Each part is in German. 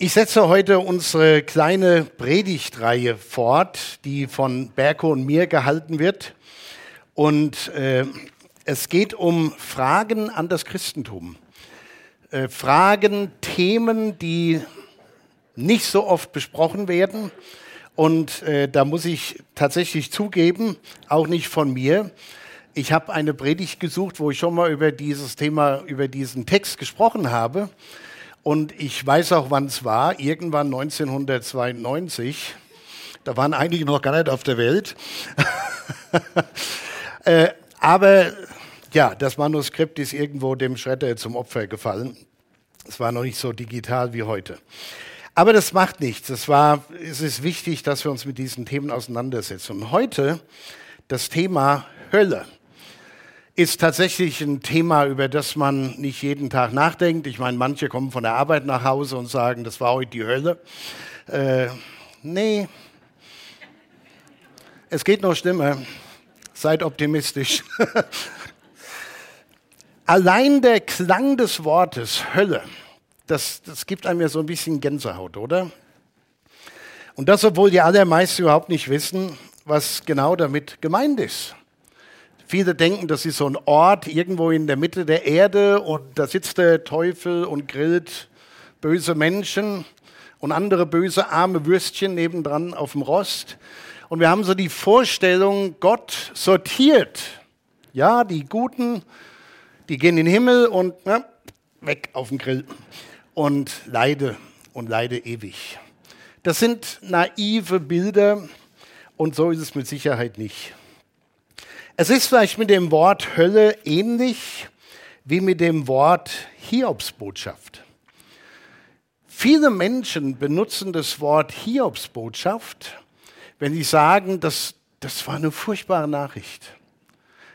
Ich setze heute unsere kleine Predigtreihe fort, die von Berko und mir gehalten wird. Und äh, es geht um Fragen an das Christentum. Äh, Fragen, Themen, die nicht so oft besprochen werden. Und äh, da muss ich tatsächlich zugeben, auch nicht von mir. Ich habe eine Predigt gesucht, wo ich schon mal über dieses Thema, über diesen Text gesprochen habe. Und ich weiß auch, wann es war, irgendwann 1992. Da waren einige noch gar nicht auf der Welt. äh, aber ja, das Manuskript ist irgendwo dem Schredder zum Opfer gefallen. Es war noch nicht so digital wie heute. Aber das macht nichts. Es, war, es ist wichtig, dass wir uns mit diesen Themen auseinandersetzen. Und heute das Thema Hölle ist tatsächlich ein Thema, über das man nicht jeden Tag nachdenkt. Ich meine, manche kommen von der Arbeit nach Hause und sagen, das war heute die Hölle. Äh, nee, es geht noch schlimmer. Seid optimistisch. Allein der Klang des Wortes Hölle, das, das gibt einem ja so ein bisschen Gänsehaut, oder? Und das, obwohl die allermeisten überhaupt nicht wissen, was genau damit gemeint ist. Viele denken, das ist so ein Ort irgendwo in der Mitte der Erde und da sitzt der Teufel und grillt böse Menschen und andere böse arme Würstchen nebendran auf dem Rost. Und wir haben so die Vorstellung, Gott sortiert. Ja, die Guten, die gehen in den Himmel und na, weg auf den Grill. Und leide und leide ewig. Das sind naive Bilder und so ist es mit Sicherheit nicht. Es ist vielleicht mit dem Wort Hölle ähnlich wie mit dem Wort Hiobsbotschaft. Viele Menschen benutzen das Wort Hiobsbotschaft, wenn sie sagen, das, das war eine furchtbare Nachricht.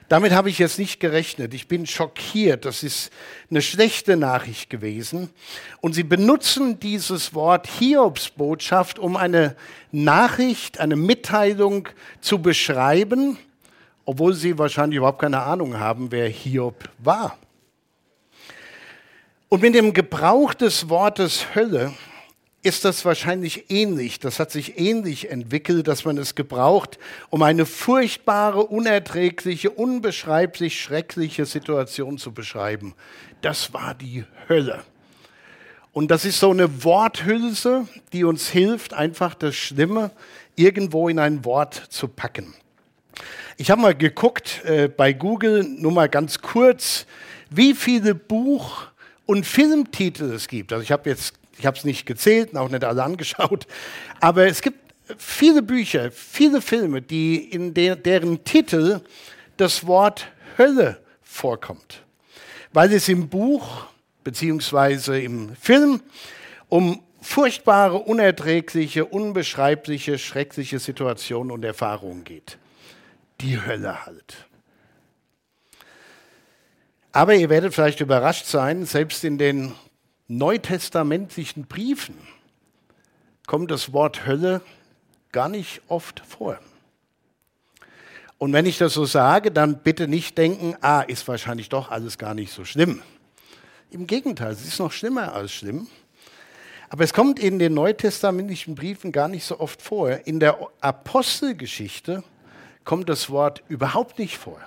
Damit habe ich jetzt nicht gerechnet. Ich bin schockiert. Das ist eine schlechte Nachricht gewesen. Und sie benutzen dieses Wort Hiobsbotschaft, um eine Nachricht, eine Mitteilung zu beschreiben, obwohl sie wahrscheinlich überhaupt keine Ahnung haben, wer Hiob war. Und mit dem Gebrauch des Wortes Hölle ist das wahrscheinlich ähnlich. Das hat sich ähnlich entwickelt, dass man es gebraucht, um eine furchtbare, unerträgliche, unbeschreiblich schreckliche Situation zu beschreiben. Das war die Hölle. Und das ist so eine Worthülse, die uns hilft, einfach das Schlimme irgendwo in ein Wort zu packen. Ich habe mal geguckt äh, bei Google, nur mal ganz kurz, wie viele Buch- und Filmtitel es gibt. Also ich habe jetzt, ich habe es nicht gezählt, auch nicht alle angeschaut, aber es gibt viele Bücher, viele Filme, die in der, deren Titel das Wort Hölle vorkommt, weil es im Buch beziehungsweise im Film um furchtbare, unerträgliche, unbeschreibliche, schreckliche Situationen und Erfahrungen geht die Hölle halt. Aber ihr werdet vielleicht überrascht sein, selbst in den neutestamentlichen Briefen kommt das Wort Hölle gar nicht oft vor. Und wenn ich das so sage, dann bitte nicht denken, ah, ist wahrscheinlich doch alles gar nicht so schlimm. Im Gegenteil, es ist noch schlimmer als schlimm. Aber es kommt in den neutestamentlichen Briefen gar nicht so oft vor. In der Apostelgeschichte kommt das Wort überhaupt nicht vor.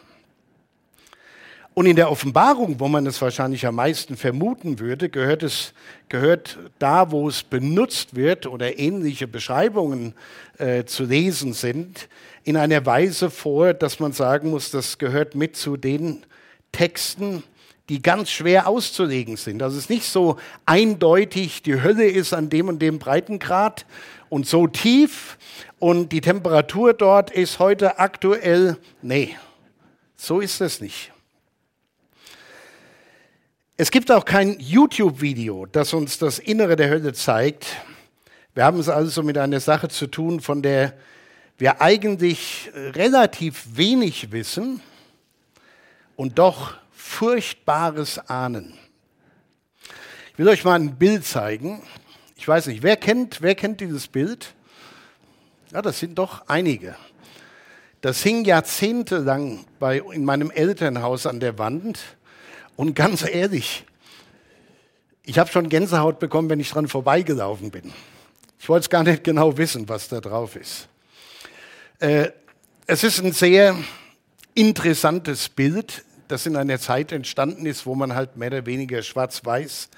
Und in der Offenbarung, wo man es wahrscheinlich am meisten vermuten würde, gehört es gehört da, wo es benutzt wird oder ähnliche Beschreibungen äh, zu lesen sind, in einer Weise vor, dass man sagen muss, das gehört mit zu den Texten, die ganz schwer auszulegen sind. Das ist nicht so eindeutig, die Hölle ist an dem und dem Breitengrad und so tief und die Temperatur dort ist heute aktuell. Nee, so ist es nicht. Es gibt auch kein YouTube-Video, das uns das Innere der Hölle zeigt. Wir haben es also mit einer Sache zu tun, von der wir eigentlich relativ wenig wissen und doch Furchtbares ahnen. Ich will euch mal ein Bild zeigen. Ich weiß nicht, wer kennt, wer kennt dieses Bild? Ja, das sind doch einige. Das hing jahrzehntelang bei, in meinem Elternhaus an der Wand. Und ganz ehrlich, Ich habe schon Gänsehaut bekommen, wenn ich dran vorbeigelaufen bin. Ich wollte es gar nicht genau wissen, was da drauf ist. Äh, es ist ein sehr interessantes Bild, das in einer Zeit entstanden ist, wo man halt mehr oder weniger schwarz-weiß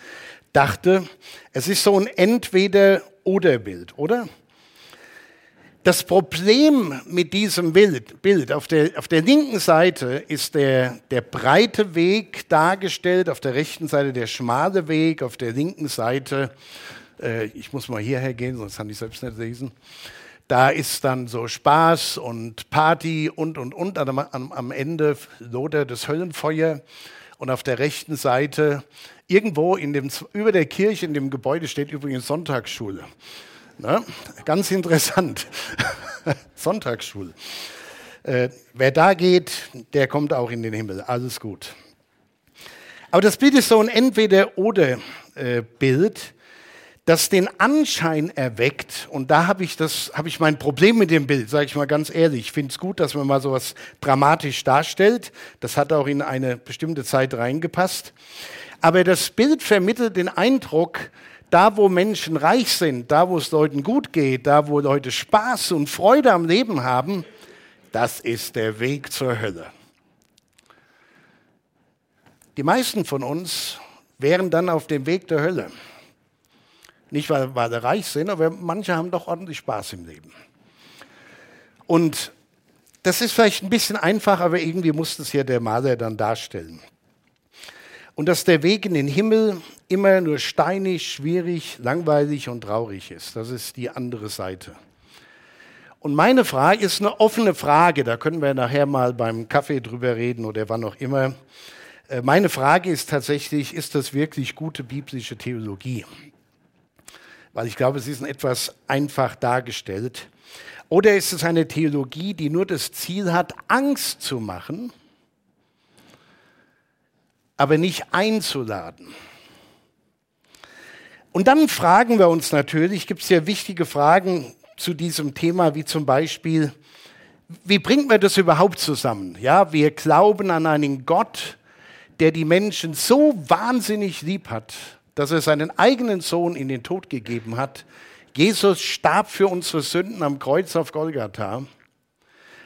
dachte. Es ist so ein Entweder-Oder-Bild, oder? Das Problem mit diesem Bild, Bild auf, der, auf der linken Seite ist der, der breite Weg dargestellt, auf der rechten Seite der schmale Weg, auf der linken Seite, äh, ich muss mal hierher gehen, sonst kann ich selbst nicht lesen, da ist dann so Spaß und Party und, und, und. Am, am Ende lodert das Höllenfeuer. Und auf der rechten Seite, irgendwo in dem, über der Kirche, in dem Gebäude steht übrigens Sonntagsschule. Na, ganz interessant. Sonntagsschule. Äh, wer da geht, der kommt auch in den Himmel. Alles gut. Aber das Bild ist so ein Entweder-Oder-Bild. Das den Anschein erweckt, und da habe ich, das, hab ich mein Problem mit dem Bild, sage ich mal ganz ehrlich. Ich finde es gut, dass man mal so etwas dramatisch darstellt. Das hat auch in eine bestimmte Zeit reingepasst. Aber das Bild vermittelt den Eindruck, da wo Menschen reich sind, da wo es Leuten gut geht, da wo Leute Spaß und Freude am Leben haben, das ist der Weg zur Hölle. Die meisten von uns wären dann auf dem Weg der Hölle. Nicht, weil, weil sie reich sind, aber manche haben doch ordentlich Spaß im Leben. Und das ist vielleicht ein bisschen einfach, aber irgendwie muss das ja der Maler dann darstellen. Und dass der Weg in den Himmel immer nur steinig, schwierig, langweilig und traurig ist. Das ist die andere Seite. Und meine Frage ist eine offene Frage, da können wir nachher mal beim Kaffee drüber reden oder wann auch immer. Äh, meine Frage ist tatsächlich, ist das wirklich gute biblische Theologie? Weil ich glaube, sie ist etwas einfach dargestellt. Oder ist es eine Theologie, die nur das Ziel hat, Angst zu machen, aber nicht einzuladen? Und dann fragen wir uns natürlich, gibt es ja wichtige Fragen zu diesem Thema, wie zum Beispiel, wie bringt man das überhaupt zusammen? Ja, wir glauben an einen Gott, der die Menschen so wahnsinnig lieb hat, dass er seinen eigenen Sohn in den Tod gegeben hat. Jesus starb für unsere Sünden am Kreuz auf Golgatha.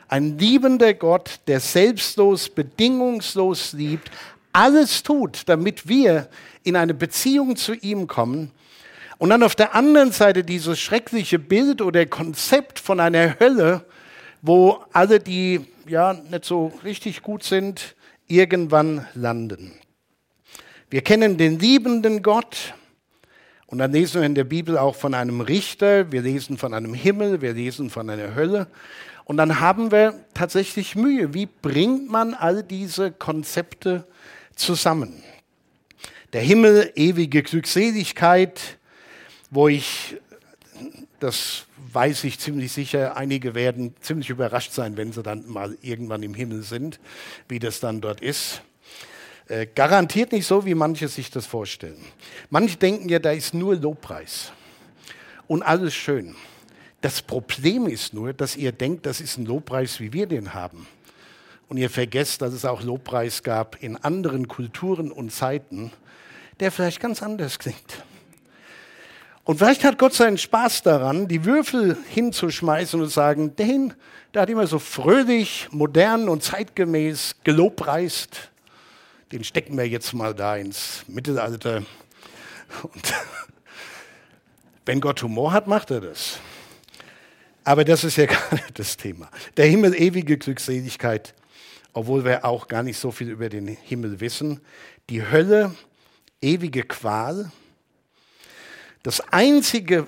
Ein liebender Gott, der selbstlos, bedingungslos liebt, alles tut, damit wir in eine Beziehung zu ihm kommen. Und dann auf der anderen Seite dieses schreckliche Bild oder Konzept von einer Hölle, wo alle, die ja nicht so richtig gut sind, irgendwann landen. Wir kennen den liebenden Gott. Und dann lesen wir in der Bibel auch von einem Richter, wir lesen von einem Himmel, wir lesen von einer Hölle. Und dann haben wir tatsächlich Mühe. Wie bringt man all diese Konzepte zusammen? Der Himmel, ewige Glückseligkeit, wo ich, das weiß ich ziemlich sicher, einige werden ziemlich überrascht sein, wenn sie dann mal irgendwann im Himmel sind, wie das dann dort ist. Äh, garantiert nicht so, wie manche sich das vorstellen. Manche denken ja, da ist nur Lobpreis und alles schön. Das Problem ist nur, dass ihr denkt, das ist ein Lobpreis, wie wir den haben. Und ihr vergesst, dass es auch Lobpreis gab in anderen Kulturen und Zeiten, der vielleicht ganz anders klingt. Und vielleicht hat Gott seinen Spaß daran, die Würfel hinzuschmeißen und zu sagen, den, der hat immer so fröhlich, modern und zeitgemäß gelobpreist den stecken wir jetzt mal da ins Mittelalter. Und wenn Gott Humor hat, macht er das. Aber das ist ja gar nicht das Thema. Der Himmel, ewige Glückseligkeit, obwohl wir auch gar nicht so viel über den Himmel wissen. Die Hölle, ewige Qual. Das Einzige,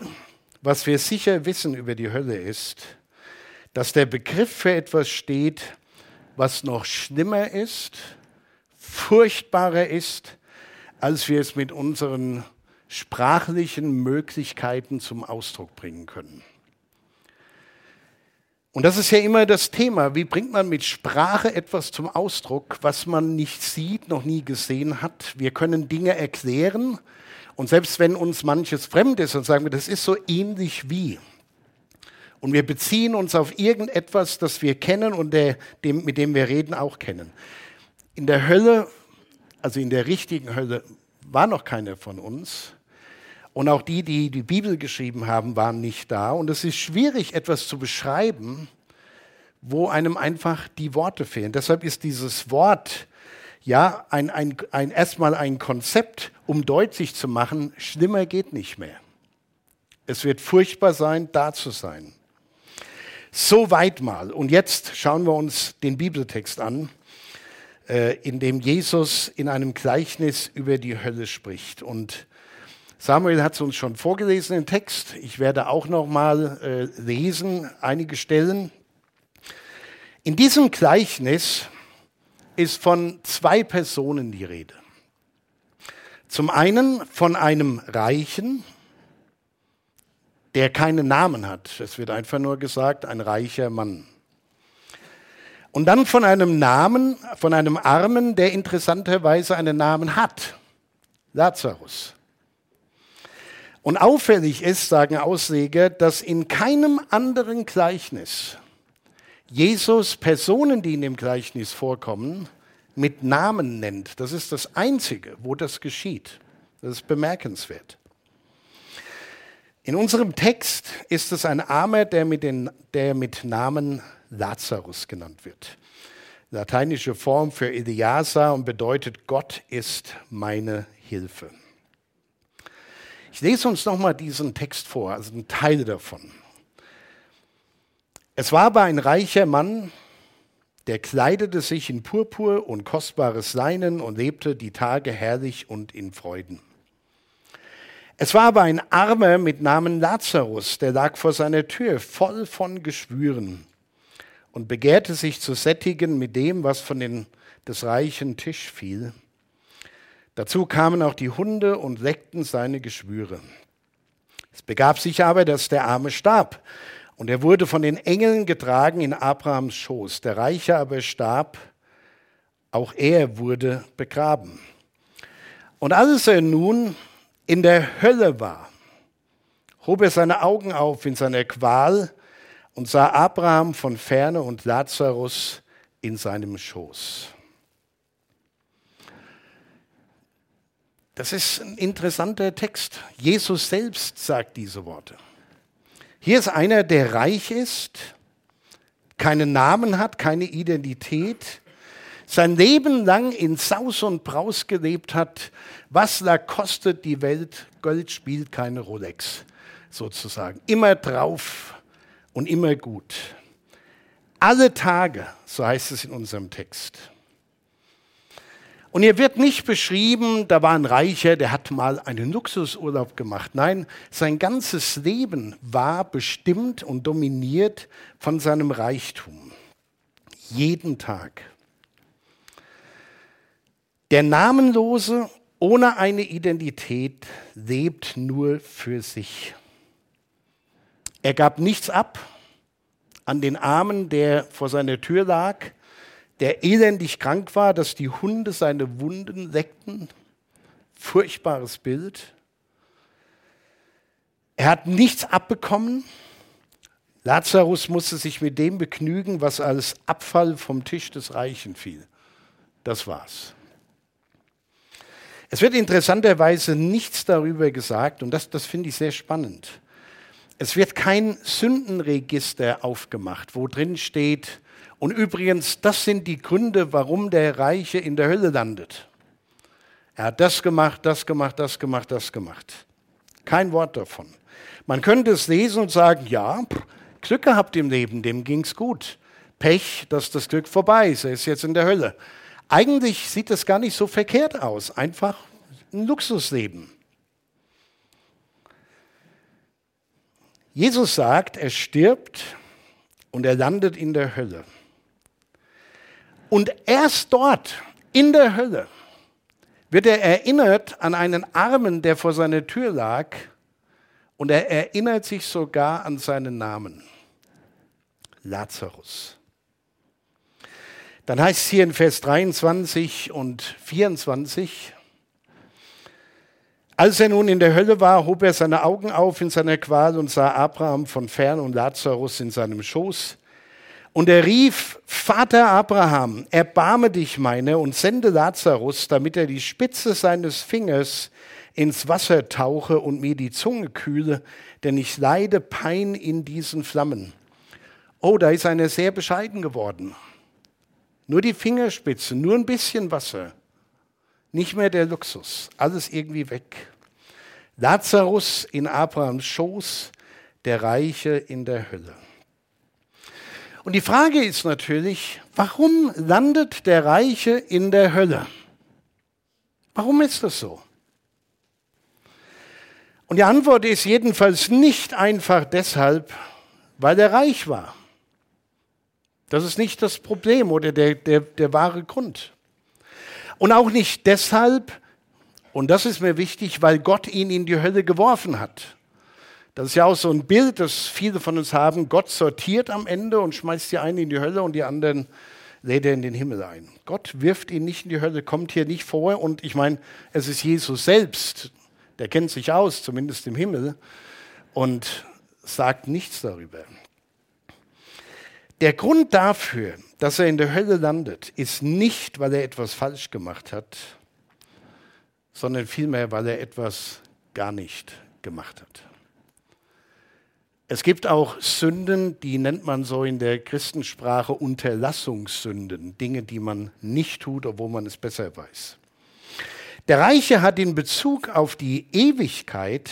was wir sicher wissen über die Hölle ist, dass der Begriff für etwas steht, was noch schlimmer ist furchtbarer ist, als wir es mit unseren sprachlichen Möglichkeiten zum Ausdruck bringen können. Und das ist ja immer das Thema. Wie bringt man mit Sprache etwas zum Ausdruck, was man nicht sieht, noch nie gesehen hat? Wir können Dinge erklären und selbst wenn uns manches fremd ist, dann sagen wir, das ist so ähnlich wie. Und wir beziehen uns auf irgendetwas, das wir kennen und der, dem, mit dem wir reden, auch kennen. In der Hölle, also in der richtigen Hölle, war noch keiner von uns. Und auch die, die die Bibel geschrieben haben, waren nicht da. Und es ist schwierig, etwas zu beschreiben, wo einem einfach die Worte fehlen. Deshalb ist dieses Wort ja ein, ein, ein, erstmal ein Konzept, um deutlich zu machen, schlimmer geht nicht mehr. Es wird furchtbar sein, da zu sein. So weit mal. Und jetzt schauen wir uns den Bibeltext an, in dem Jesus in einem Gleichnis über die Hölle spricht. Und Samuel hat es uns schon vorgelesen, den Text. Ich werde auch noch mal äh, lesen, einige Stellen. In diesem Gleichnis ist von zwei Personen die Rede. Zum einen von einem Reichen, der keinen Namen hat. Es wird einfach nur gesagt, ein reicher Mann. Und dann von einem Namen, von einem Armen, der interessanterweise einen Namen hat. Lazarus. Und auffällig ist, sagen Ausleger, dass in keinem anderen Gleichnis Jesus Personen, die in dem Gleichnis vorkommen, mit Namen nennt. Das ist das Einzige, wo das geschieht. Das ist bemerkenswert. In unserem Text ist es ein Armer, der mit, den, der mit Namen Lazarus genannt wird. Lateinische Form für Eliasa und bedeutet Gott ist meine Hilfe. Ich lese uns nochmal diesen Text vor, also einen Teil davon. Es war aber ein reicher Mann, der kleidete sich in Purpur und kostbares Leinen und lebte die Tage herrlich und in Freuden. Es war aber ein Armer mit Namen Lazarus, der lag vor seiner Tür, voll von Geschwüren und begehrte sich zu sättigen mit dem, was von den, des reichen Tisch fiel. Dazu kamen auch die Hunde und leckten seine Geschwüre. Es begab sich aber, dass der Arme starb und er wurde von den Engeln getragen in Abrahams Schoß. Der Reiche aber starb, auch er wurde begraben. Und als er nun in der Hölle war, hob er seine Augen auf in seiner Qual und sah Abraham von ferne und Lazarus in seinem Schoß. Das ist ein interessanter Text. Jesus selbst sagt diese Worte. Hier ist einer, der reich ist, keinen Namen hat, keine Identität, sein Leben lang in Saus und Braus gelebt hat. Was da kostet die Welt? Gold spielt keine Rolex, sozusagen. Immer drauf und immer gut. Alle Tage, so heißt es in unserem Text. Und hier wird nicht beschrieben, da war ein Reicher, der hat mal einen Luxusurlaub gemacht. Nein, sein ganzes Leben war bestimmt und dominiert von seinem Reichtum. Jeden Tag. Der Namenlose ohne eine Identität lebt nur für sich. Er gab nichts ab an den Armen, der vor seiner Tür lag der elendig krank war, dass die Hunde seine Wunden leckten. Furchtbares Bild. Er hat nichts abbekommen. Lazarus musste sich mit dem begnügen, was als Abfall vom Tisch des Reichen fiel. Das war's. Es wird interessanterweise nichts darüber gesagt, und das, das finde ich sehr spannend. Es wird kein Sündenregister aufgemacht, wo drin steht, und übrigens, das sind die Gründe, warum der Reiche in der Hölle landet. Er hat das gemacht, das gemacht, das gemacht, das gemacht. Kein Wort davon. Man könnte es lesen und sagen, ja, Glück gehabt im Leben, dem ging es gut. Pech, dass das Glück vorbei ist, er ist jetzt in der Hölle. Eigentlich sieht das gar nicht so verkehrt aus, einfach ein Luxusleben. Jesus sagt, er stirbt und er landet in der Hölle. Und erst dort, in der Hölle, wird er erinnert an einen Armen, der vor seiner Tür lag, und er erinnert sich sogar an seinen Namen. Lazarus. Dann heißt es hier in Vers 23 und 24, als er nun in der Hölle war, hob er seine Augen auf in seiner Qual und sah Abraham von fern und Lazarus in seinem Schoß. Und er rief, Vater Abraham, erbarme dich meine und sende Lazarus, damit er die Spitze seines Fingers ins Wasser tauche und mir die Zunge kühle, denn ich leide Pein in diesen Flammen. Oh, da ist einer sehr bescheiden geworden. Nur die Fingerspitze, nur ein bisschen Wasser. Nicht mehr der Luxus, alles irgendwie weg. Lazarus in Abrahams Schoß, der Reiche in der Hölle. Und die Frage ist natürlich, warum landet der Reiche in der Hölle? Warum ist das so? Und die Antwort ist jedenfalls nicht einfach deshalb, weil er reich war. Das ist nicht das Problem oder der, der, der wahre Grund. Und auch nicht deshalb, und das ist mir wichtig, weil Gott ihn in die Hölle geworfen hat. Das ist ja auch so ein Bild, das viele von uns haben. Gott sortiert am Ende und schmeißt die einen in die Hölle und die anderen lädt er in den Himmel ein. Gott wirft ihn nicht in die Hölle, kommt hier nicht vor. Und ich meine, es ist Jesus selbst, der kennt sich aus, zumindest im Himmel, und sagt nichts darüber. Der Grund dafür, dass er in der Hölle landet, ist nicht, weil er etwas falsch gemacht hat, sondern vielmehr, weil er etwas gar nicht gemacht hat. Es gibt auch Sünden, die nennt man so in der Christensprache Unterlassungssünden, Dinge, die man nicht tut, obwohl man es besser weiß. Der Reiche hat in Bezug auf die Ewigkeit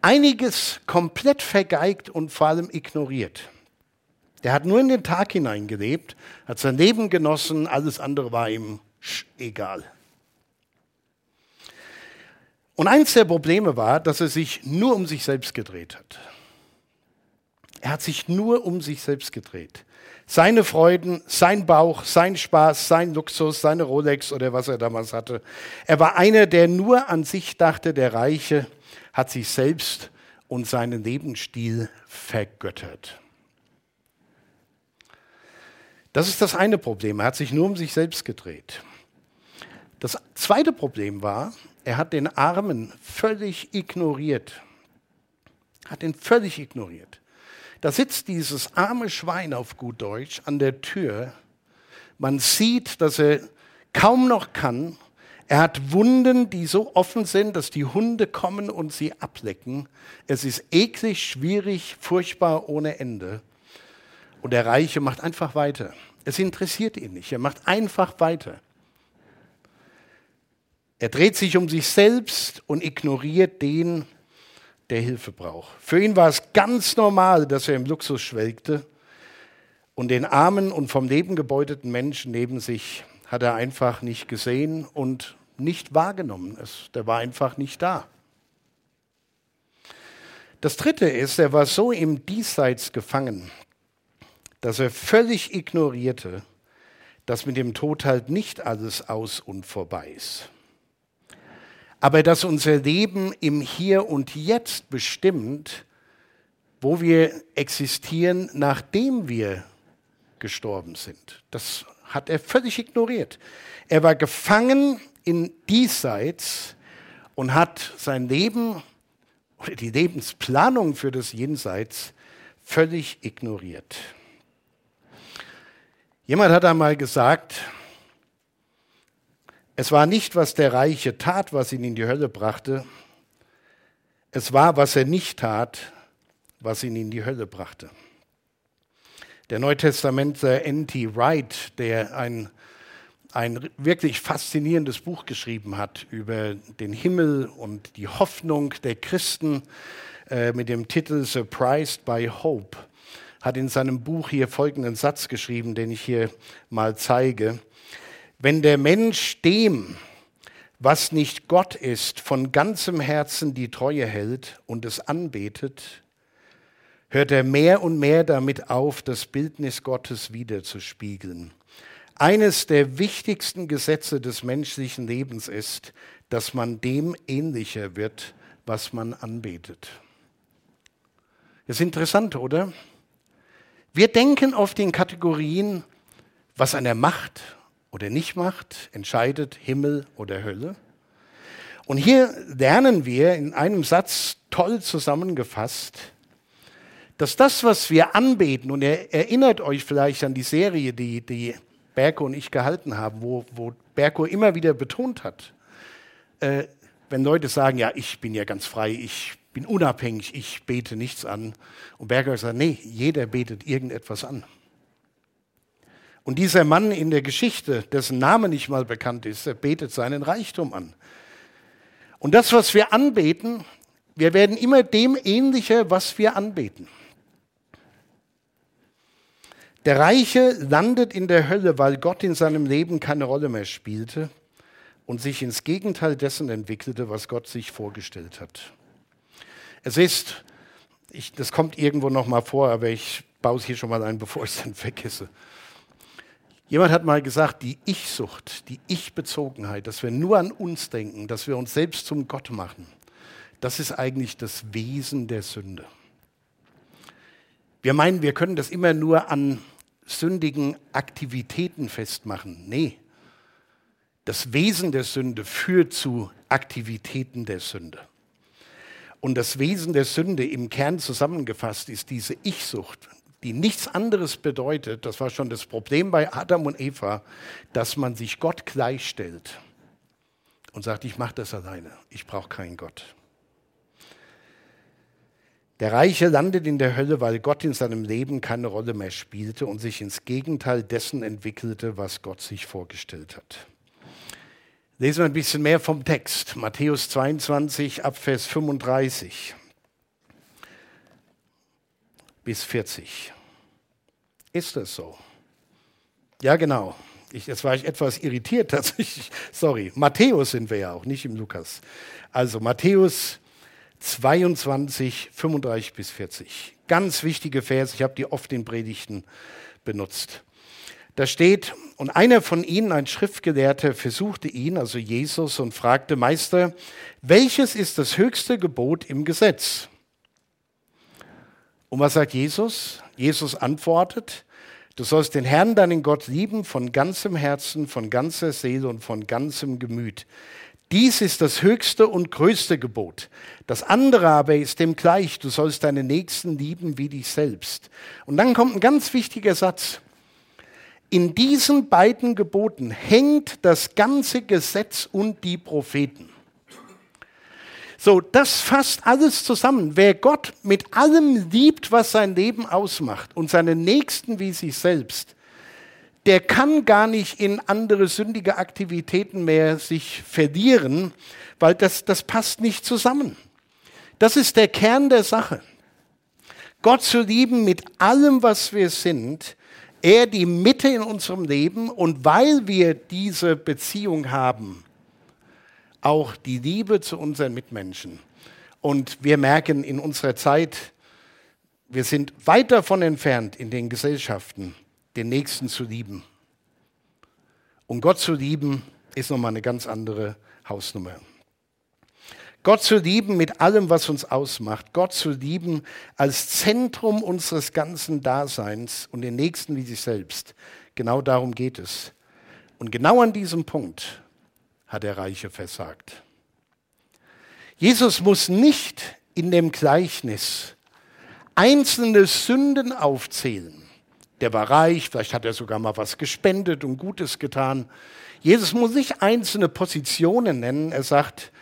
einiges komplett vergeigt und vor allem ignoriert. Der hat nur in den Tag hineingelebt, hat sein Leben genossen, alles andere war ihm egal. Und eins der Probleme war, dass er sich nur um sich selbst gedreht hat. Er hat sich nur um sich selbst gedreht. Seine Freuden, sein Bauch, sein Spaß, sein Luxus, seine Rolex oder was er damals hatte. Er war einer, der nur an sich dachte, der Reiche hat sich selbst und seinen Lebensstil vergöttert. Das ist das eine Problem. Er hat sich nur um sich selbst gedreht. Das zweite Problem war, er hat den Armen völlig ignoriert. Hat ihn völlig ignoriert. Da sitzt dieses arme Schwein auf gut Deutsch an der Tür. Man sieht, dass er kaum noch kann. Er hat Wunden, die so offen sind, dass die Hunde kommen und sie ablecken. Es ist eklig, schwierig, furchtbar ohne Ende. Und der Reiche macht einfach weiter. Es interessiert ihn nicht. Er macht einfach weiter. Er dreht sich um sich selbst und ignoriert den, der Hilfe braucht. Für ihn war es ganz normal, dass er im Luxus schwelgte und den armen und vom Leben gebeuteten Menschen neben sich hat er einfach nicht gesehen und nicht wahrgenommen. Der war einfach nicht da. Das Dritte ist, er war so im Diesseits gefangen, dass er völlig ignorierte, dass mit dem Tod halt nicht alles aus und vorbei ist aber dass unser Leben im Hier und Jetzt bestimmt, wo wir existieren, nachdem wir gestorben sind. Das hat er völlig ignoriert. Er war gefangen in Diesseits und hat sein Leben oder die Lebensplanung für das Jenseits völlig ignoriert. Jemand hat einmal gesagt, es war nicht, was der Reiche tat, was ihn in die Hölle brachte. Es war, was er nicht tat, was ihn in die Hölle brachte. Der Neutestamentler N.T. Wright, der ein, ein wirklich faszinierendes Buch geschrieben hat über den Himmel und die Hoffnung der Christen äh, mit dem Titel Surprised by Hope, hat in seinem Buch hier folgenden Satz geschrieben, den ich hier mal zeige. Wenn der Mensch dem, was nicht Gott ist, von ganzem Herzen die Treue hält und es anbetet, hört er mehr und mehr damit auf, das Bildnis Gottes wiederzuspiegeln. Eines der wichtigsten Gesetze des menschlichen Lebens ist, dass man dem ähnlicher wird, was man anbetet. Das ist interessant, oder? Wir denken oft in Kategorien, was einer macht, oder nicht macht, entscheidet Himmel oder Hölle. Und hier lernen wir in einem Satz toll zusammengefasst, dass das, was wir anbeten, und er erinnert euch vielleicht an die Serie, die, die Berko und ich gehalten haben, wo, wo Berko immer wieder betont hat, äh, wenn Leute sagen, ja, ich bin ja ganz frei, ich bin unabhängig, ich bete nichts an. Und Berger sagt, nee, jeder betet irgendetwas an. Und dieser Mann in der Geschichte, dessen Name nicht mal bekannt ist, er betet seinen Reichtum an. Und das, was wir anbeten, wir werden immer dem ähnlicher, was wir anbeten. Der Reiche landet in der Hölle, weil Gott in seinem Leben keine Rolle mehr spielte und sich ins Gegenteil dessen entwickelte, was Gott sich vorgestellt hat. Es ist, ich, das kommt irgendwo noch mal vor, aber ich baue es hier schon mal ein, bevor ich es dann vergesse. Jemand hat mal gesagt, die Ich-Sucht, die Ich-Bezogenheit, dass wir nur an uns denken, dass wir uns selbst zum Gott machen, das ist eigentlich das Wesen der Sünde. Wir meinen, wir können das immer nur an sündigen Aktivitäten festmachen. Nee, das Wesen der Sünde führt zu Aktivitäten der Sünde. Und das Wesen der Sünde im Kern zusammengefasst ist diese Ich-Sucht, die nichts anderes bedeutet, das war schon das Problem bei Adam und Eva, dass man sich Gott gleichstellt und sagt, ich mache das alleine, ich brauche keinen Gott. Der Reiche landet in der Hölle, weil Gott in seinem Leben keine Rolle mehr spielte und sich ins Gegenteil dessen entwickelte, was Gott sich vorgestellt hat. Lesen wir ein bisschen mehr vom Text. Matthäus 22 Abvers 35 bis 40. Ist das so? Ja, genau. Ich, jetzt war ich etwas irritiert tatsächlich. Sorry. Matthäus sind wir ja auch, nicht im Lukas. Also Matthäus 22, 35 bis 40. Ganz wichtige Verse, ich habe die oft in Predigten benutzt. Da steht, und einer von ihnen, ein Schriftgelehrter, versuchte ihn, also Jesus, und fragte, Meister, welches ist das höchste Gebot im Gesetz? Und was sagt Jesus? Jesus antwortet, du sollst den Herrn, deinen Gott, lieben von ganzem Herzen, von ganzer Seele und von ganzem Gemüt. Dies ist das höchste und größte Gebot. Das andere aber ist dem gleich, du sollst deinen Nächsten lieben wie dich selbst. Und dann kommt ein ganz wichtiger Satz. In diesen beiden Geboten hängt das ganze Gesetz und die Propheten. So, das fasst alles zusammen. Wer Gott mit allem liebt, was sein Leben ausmacht und seinen Nächsten wie sich selbst, der kann gar nicht in andere sündige Aktivitäten mehr sich verlieren, weil das, das passt nicht zusammen. Das ist der Kern der Sache. Gott zu lieben mit allem, was wir sind, er die Mitte in unserem Leben und weil wir diese Beziehung haben, auch die Liebe zu unseren Mitmenschen. Und wir merken in unserer Zeit, wir sind weit davon entfernt, in den Gesellschaften den Nächsten zu lieben. Und Gott zu lieben, ist nochmal eine ganz andere Hausnummer. Gott zu lieben mit allem, was uns ausmacht. Gott zu lieben als Zentrum unseres ganzen Daseins und den Nächsten wie sich selbst. Genau darum geht es. Und genau an diesem Punkt hat der Reiche versagt. Jesus muss nicht in dem Gleichnis einzelne Sünden aufzählen. Der war reich, vielleicht hat er sogar mal was gespendet und Gutes getan. Jesus muss nicht einzelne Positionen nennen. Er sagt,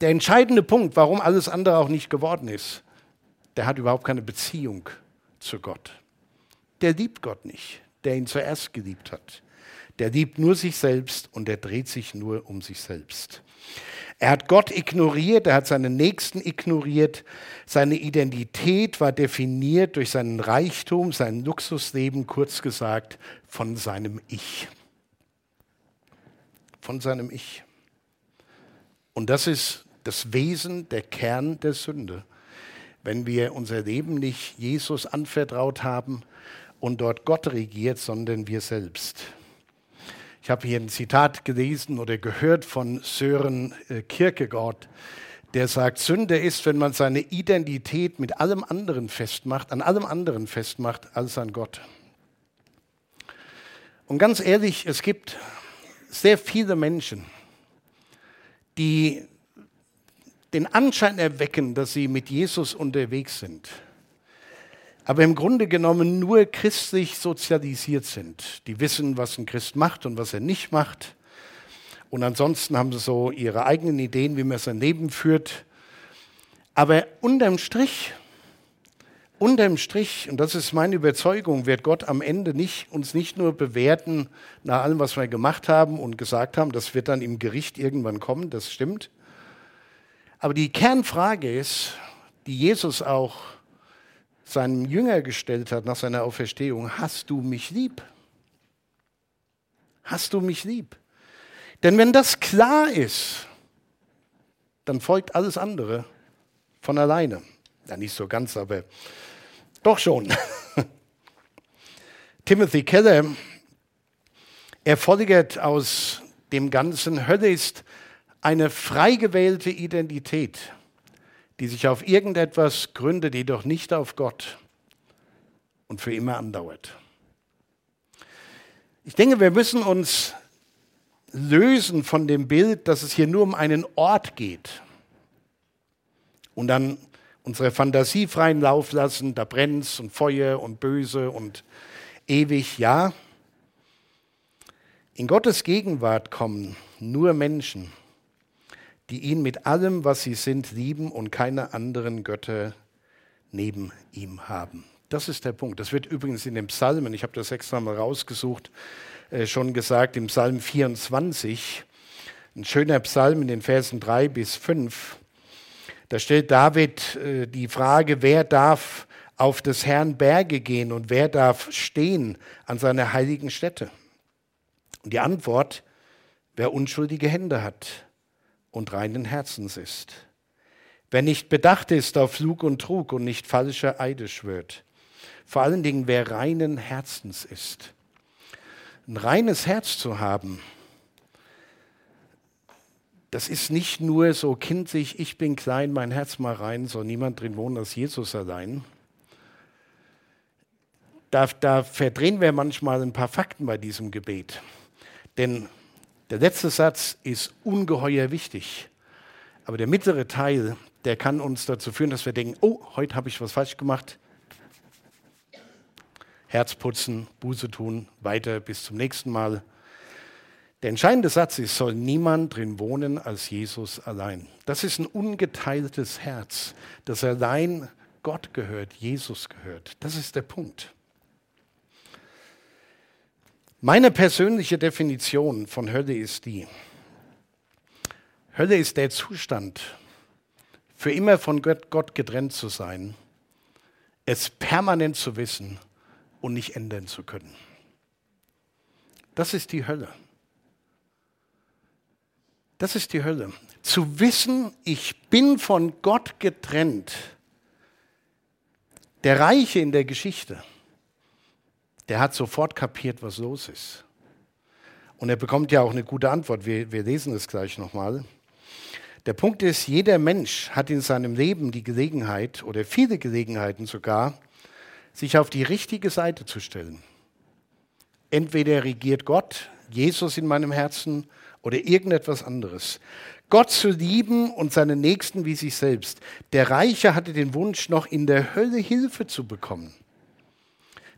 der entscheidende Punkt, warum alles andere auch nicht geworden ist, der hat überhaupt keine Beziehung zu Gott. Der liebt Gott nicht, der ihn zuerst geliebt hat. Der liebt nur sich selbst und der dreht sich nur um sich selbst. Er hat Gott ignoriert, er hat seinen Nächsten ignoriert. Seine Identität war definiert durch seinen Reichtum, sein Luxusleben, kurz gesagt, von seinem Ich. Von seinem Ich. Und das ist das Wesen, der Kern der Sünde. Wenn wir unser Leben nicht Jesus anvertraut haben und dort Gott regiert, sondern wir selbst. Ich habe hier ein Zitat gelesen oder gehört von Sören äh, Kierkegaard, der sagt, Sünde ist, wenn man seine Identität mit allem anderen festmacht, an allem anderen festmacht als an Gott. Und ganz ehrlich, es gibt sehr viele Menschen, die den Anschein erwecken, dass sie mit Jesus unterwegs sind. aber im Grunde genommen nur christlich sozialisiert sind. Die wissen, was ein Christ macht und was er nicht macht. Und ansonsten haben sie so ihre eigenen Ideen, wie man sein Leben führt. Aber unterm Strich, unterm Strich, und das ist meine Überzeugung, wird Gott am Ende nicht, uns nicht nur bewerten nach allem, was wir gemacht haben und gesagt haben, das wird dann im Gericht irgendwann kommen, das stimmt. Aber die Kernfrage ist, die Jesus auch seinem Jünger gestellt hat nach seiner Auferstehung, hast du mich lieb? Hast du mich lieb? Denn wenn das klar ist, dann folgt alles andere von alleine. Ja, nicht so ganz, aber doch schon. Timothy Keller, er folgert aus dem Ganzen, Hölle ist eine frei gewählte Identität, die sich auf irgendetwas gründet, jedoch nicht auf Gott und für immer andauert. Ich denke, wir müssen uns lösen von dem Bild, dass es hier nur um einen Ort geht und dann unsere Fantasie freien Lauf lassen, da brennt und Feuer und Böse und ewig, ja. In Gottes Gegenwart kommen nur Menschen, die ihn mit allem, was sie sind, lieben und keine anderen Götter neben ihm haben. Das ist der Punkt. Das wird übrigens in den Psalmen, ich habe das extra mal rausgesucht, äh, schon gesagt, im Psalm 24, ein schöner Psalm in den Versen 3 bis 5. Da stellt David äh, die Frage, wer darf auf des Herrn Berge gehen und wer darf stehen an seiner heiligen Stätte? Und die Antwort, wer unschuldige Hände hat und reinen Herzens ist. Wer nicht bedacht ist auf Flug und Trug und nicht falscher Eide schwört. Vor allen Dingen, wer reinen Herzens ist. Ein reines Herz zu haben, das ist nicht nur so kindlich, ich bin klein, mein Herz mal rein, soll niemand drin wohnen als Jesus allein. Da, da verdrehen wir manchmal ein paar Fakten bei diesem Gebet. Denn der letzte Satz ist ungeheuer wichtig. Aber der mittlere Teil, der kann uns dazu führen, dass wir denken, oh, heute habe ich was falsch gemacht. Herz putzen, Buße tun, weiter bis zum nächsten Mal. Der entscheidende Satz ist, soll niemand drin wohnen als Jesus allein. Das ist ein ungeteiltes Herz, das allein Gott gehört, Jesus gehört. Das ist der Punkt. Meine persönliche Definition von Hölle ist die, Hölle ist der Zustand, für immer von Gott getrennt zu sein, es permanent zu wissen und nicht ändern zu können. Das ist die Hölle. Das ist die Hölle. Zu wissen, ich bin von Gott getrennt. Der Reiche in der Geschichte, der hat sofort kapiert, was los ist. Und er bekommt ja auch eine gute Antwort. Wir, wir lesen es gleich nochmal. Der Punkt ist, jeder Mensch hat in seinem Leben die Gelegenheit oder viele Gelegenheiten sogar, sich auf die richtige Seite zu stellen. Entweder regiert Gott, Jesus in meinem Herzen oder irgendetwas anderes. Gott zu lieben und seinen Nächsten wie sich selbst. Der Reiche hatte den Wunsch, noch in der Hölle Hilfe zu bekommen.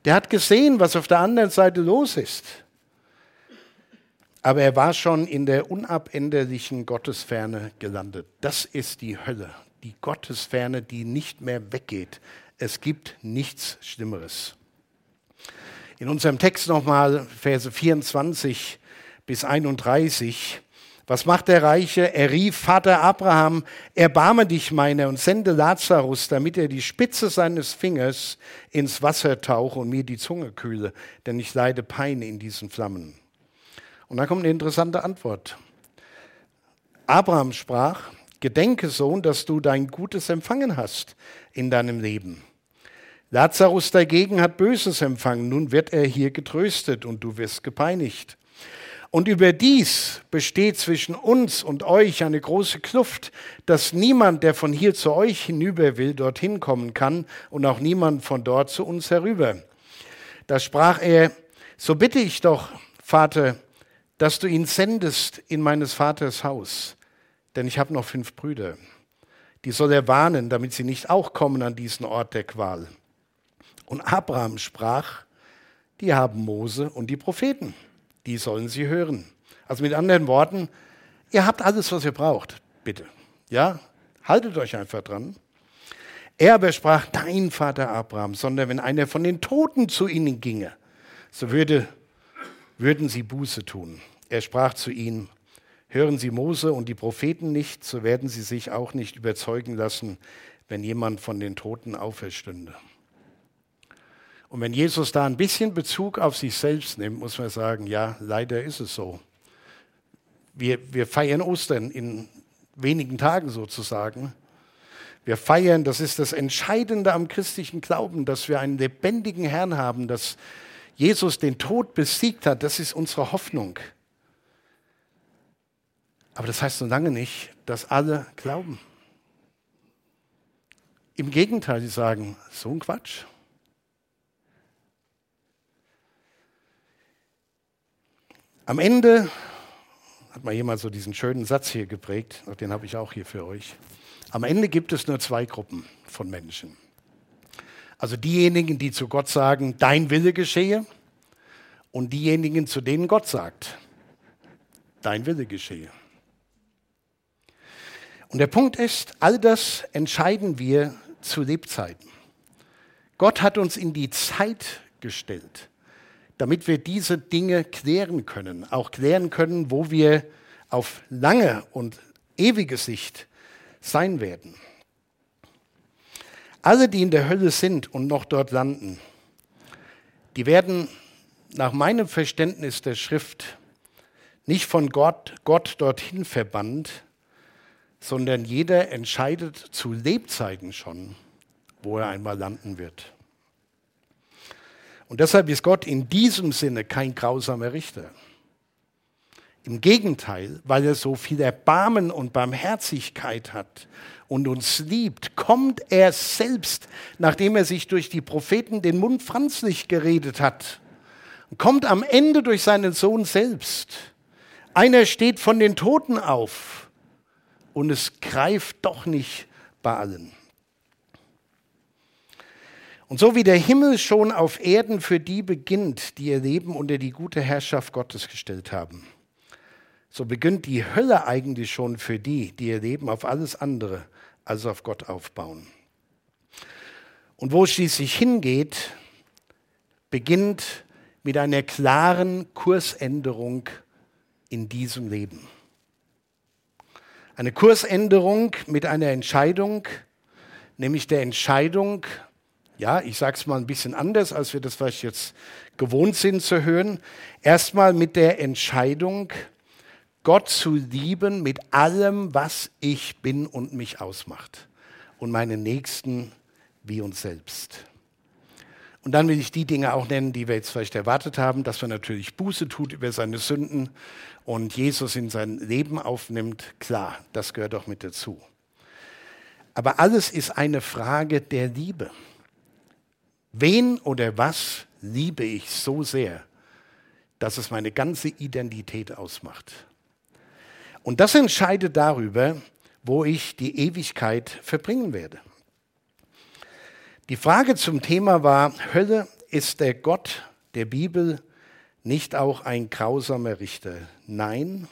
Der hat gesehen, was auf der anderen Seite los ist. Aber er war schon in der unabänderlichen Gottesferne gelandet. Das ist die Hölle, die Gottesferne, die nicht mehr weggeht, es gibt nichts Schlimmeres. In unserem Text nochmal Verse 24 bis 31. Was macht der Reiche? Er rief, Vater Abraham, erbarme dich meiner und sende Lazarus, damit er die Spitze seines Fingers ins Wasser tauche und mir die Zunge kühle, denn ich leide Pein in diesen Flammen. Und da kommt eine interessante Antwort. Abraham sprach, Gedenke, Sohn, dass du dein Gutes empfangen hast in deinem Leben Lazarus dagegen hat Böses empfangen, nun wird er hier getröstet und du wirst gepeinigt. Und überdies besteht zwischen uns und euch eine große Kluft, dass niemand, der von hier zu euch hinüber will, dorthin kommen kann und auch niemand von dort zu uns herüber. Da sprach er, so bitte ich doch, Vater, dass du ihn sendest in meines Vaters Haus, denn ich habe noch fünf Brüder. Die soll er warnen, damit sie nicht auch kommen an diesen Ort der Qual. Und Abraham sprach, die haben Mose und die Propheten, die sollen sie hören. Also mit anderen Worten, ihr habt alles, was ihr braucht, bitte. Ja, haltet euch einfach dran. Er aber sprach, dein Vater Abraham, sondern wenn einer von den Toten zu ihnen ginge, so würde, würden sie Buße tun. Er sprach zu ihnen, hören Sie Mose und die Propheten nicht, so werden sie sich auch nicht überzeugen lassen, wenn jemand von den Toten auferstünde. Und wenn Jesus da ein bisschen Bezug auf sich selbst nimmt, muss man sagen, ja, leider ist es so. Wir, wir feiern Ostern in wenigen Tagen sozusagen. Wir feiern, das ist das Entscheidende am christlichen Glauben, dass wir einen lebendigen Herrn haben, dass Jesus den Tod besiegt hat. Das ist unsere Hoffnung. Aber das heißt so lange nicht, dass alle glauben. Im Gegenteil, sie sagen, so ein Quatsch. Am Ende hat mal jemand so diesen schönen Satz hier geprägt, den habe ich auch hier für euch. Am Ende gibt es nur zwei Gruppen von Menschen. Also diejenigen, die zu Gott sagen, dein Wille geschehe, und diejenigen, zu denen Gott sagt, dein Wille geschehe. Und der Punkt ist, all das entscheiden wir zu Lebzeiten. Gott hat uns in die Zeit gestellt damit wir diese Dinge klären können, auch klären können, wo wir auf lange und ewige Sicht sein werden. Alle, die in der Hölle sind und noch dort landen, die werden nach meinem Verständnis der Schrift nicht von Gott, Gott dorthin verbannt, sondern jeder entscheidet zu Lebzeiten schon, wo er einmal landen wird. Und deshalb ist Gott in diesem Sinne kein grausamer Richter. Im Gegenteil, weil er so viel Erbarmen und Barmherzigkeit hat und uns liebt, kommt er selbst, nachdem er sich durch die Propheten den Mund franzlich geredet hat, kommt am Ende durch seinen Sohn selbst. Einer steht von den Toten auf und es greift doch nicht bei allen. Und so wie der Himmel schon auf Erden für die beginnt, die ihr Leben unter die gute Herrschaft Gottes gestellt haben, so beginnt die Hölle eigentlich schon für die, die ihr Leben auf alles andere als auf Gott aufbauen. Und wo es schließlich hingeht, beginnt mit einer klaren Kursänderung in diesem Leben. Eine Kursänderung mit einer Entscheidung, nämlich der Entscheidung, ja, ich sage es mal ein bisschen anders, als wir das vielleicht jetzt gewohnt sind zu hören. Erstmal mit der Entscheidung, Gott zu lieben mit allem, was ich bin und mich ausmacht. Und meinen Nächsten wie uns selbst. Und dann will ich die Dinge auch nennen, die wir jetzt vielleicht erwartet haben, dass man natürlich Buße tut über seine Sünden und Jesus in sein Leben aufnimmt. Klar, das gehört auch mit dazu. Aber alles ist eine Frage der Liebe. Wen oder was liebe ich so sehr, dass es meine ganze Identität ausmacht? Und das entscheidet darüber, wo ich die Ewigkeit verbringen werde. Die Frage zum Thema war, Hölle ist der Gott der Bibel nicht auch ein grausamer Richter? Nein.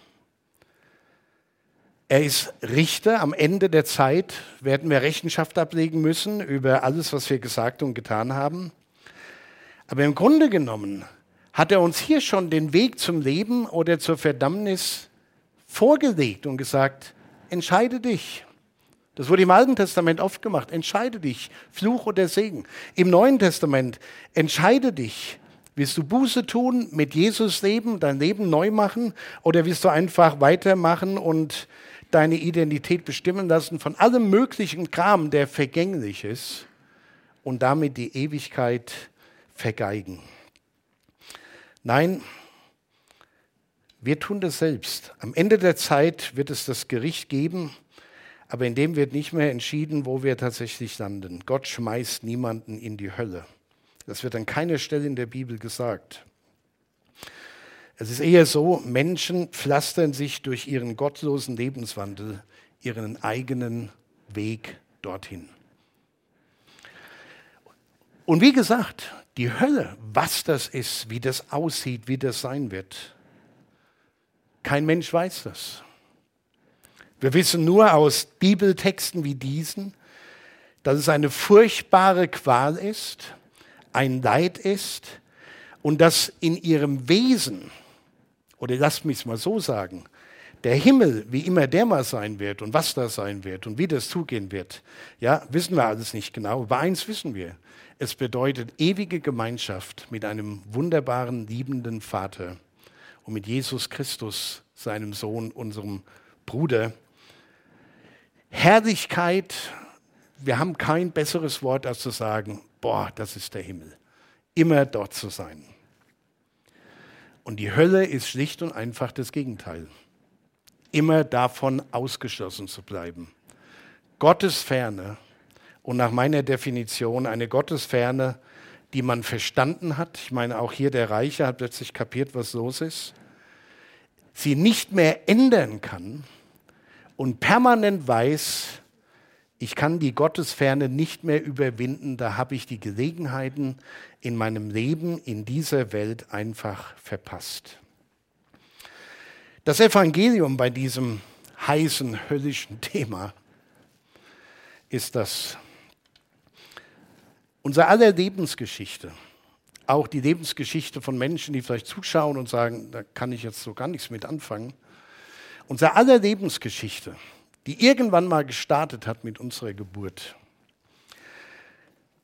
Er ist Richter. Am Ende der Zeit werden wir Rechenschaft ablegen müssen über alles, was wir gesagt und getan haben. Aber im Grunde genommen hat er uns hier schon den Weg zum Leben oder zur Verdammnis vorgelegt und gesagt, entscheide dich. Das wurde im Alten Testament oft gemacht. Entscheide dich, Fluch oder Segen. Im Neuen Testament, entscheide dich. Willst du Buße tun, mit Jesus leben, dein Leben neu machen oder willst du einfach weitermachen und deine Identität bestimmen lassen von allem möglichen Kram, der vergänglich ist und damit die Ewigkeit vergeigen. Nein, wir tun das selbst. Am Ende der Zeit wird es das Gericht geben, aber in dem wird nicht mehr entschieden, wo wir tatsächlich landen. Gott schmeißt niemanden in die Hölle. Das wird an keiner Stelle in der Bibel gesagt. Es ist eher so, Menschen pflastern sich durch ihren gottlosen Lebenswandel ihren eigenen Weg dorthin. Und wie gesagt, die Hölle, was das ist, wie das aussieht, wie das sein wird, kein Mensch weiß das. Wir wissen nur aus Bibeltexten wie diesen, dass es eine furchtbare Qual ist, ein Leid ist und dass in ihrem Wesen, oder lasst mich es mal so sagen, der Himmel, wie immer der mal sein wird und was das sein wird und wie das zugehen wird, ja, wissen wir alles nicht genau. Aber eins wissen wir. Es bedeutet ewige Gemeinschaft mit einem wunderbaren, liebenden Vater und mit Jesus Christus, seinem Sohn, unserem Bruder. Herrlichkeit, wir haben kein besseres Wort als zu sagen, boah, das ist der Himmel. Immer dort zu sein. Und die Hölle ist schlicht und einfach das Gegenteil. Immer davon ausgeschlossen zu bleiben. Gottesferne und nach meiner Definition eine Gottesferne, die man verstanden hat. Ich meine, auch hier der Reiche hat plötzlich kapiert, was los ist. Sie nicht mehr ändern kann und permanent weiß, ich kann die Gottesferne nicht mehr überwinden, da habe ich die Gelegenheiten in meinem Leben in dieser Welt einfach verpasst. Das Evangelium bei diesem heißen, höllischen Thema ist das. Unser aller Lebensgeschichte, auch die Lebensgeschichte von Menschen, die vielleicht zuschauen und sagen, da kann ich jetzt so gar nichts mit anfangen, unser aller Lebensgeschichte die irgendwann mal gestartet hat mit unserer Geburt,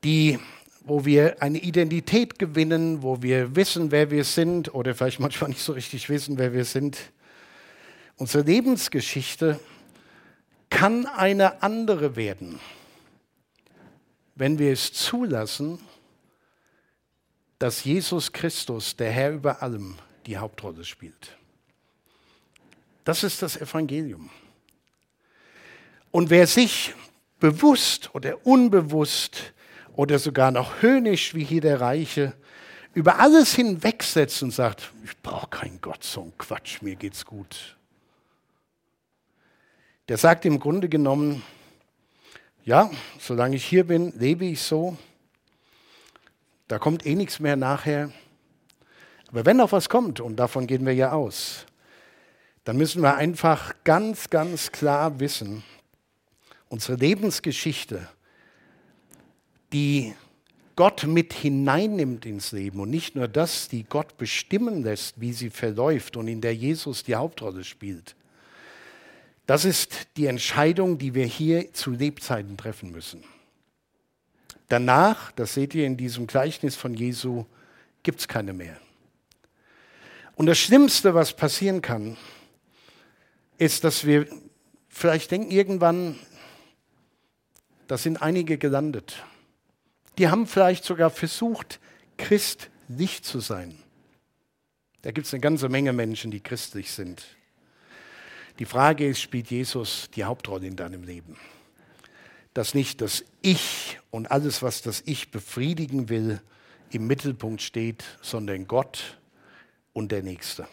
die, wo wir eine Identität gewinnen, wo wir wissen, wer wir sind oder vielleicht manchmal nicht so richtig wissen, wer wir sind. Unsere Lebensgeschichte kann eine andere werden, wenn wir es zulassen, dass Jesus Christus, der Herr über allem, die Hauptrolle spielt. Das ist das Evangelium. Und wer sich bewusst oder unbewusst oder sogar noch höhnisch wie hier der Reiche über alles hinwegsetzt und sagt, ich brauche keinen Gott, so ein Quatsch, mir geht's gut. Der sagt im Grunde genommen, ja, solange ich hier bin, lebe ich so. Da kommt eh nichts mehr nachher. Aber wenn noch was kommt, und davon gehen wir ja aus, dann müssen wir einfach ganz, ganz klar wissen, unsere Lebensgeschichte, die Gott mit hineinnimmt ins Leben und nicht nur das, die Gott bestimmen lässt, wie sie verläuft und in der Jesus die Hauptrolle spielt. Das ist die Entscheidung, die wir hier zu Lebzeiten treffen müssen. Danach, das seht ihr in diesem Gleichnis von Jesu, gibt es keine mehr. Und das Schlimmste, was passieren kann, ist, dass wir vielleicht denken irgendwann, da sind einige gelandet. Die haben vielleicht sogar versucht, christlich zu sein. Da gibt es eine ganze Menge Menschen, die christlich sind. Die Frage ist, spielt Jesus die Hauptrolle in deinem Leben? Dass nicht das Ich und alles, was das Ich befriedigen will, im Mittelpunkt steht, sondern Gott und der Nächste.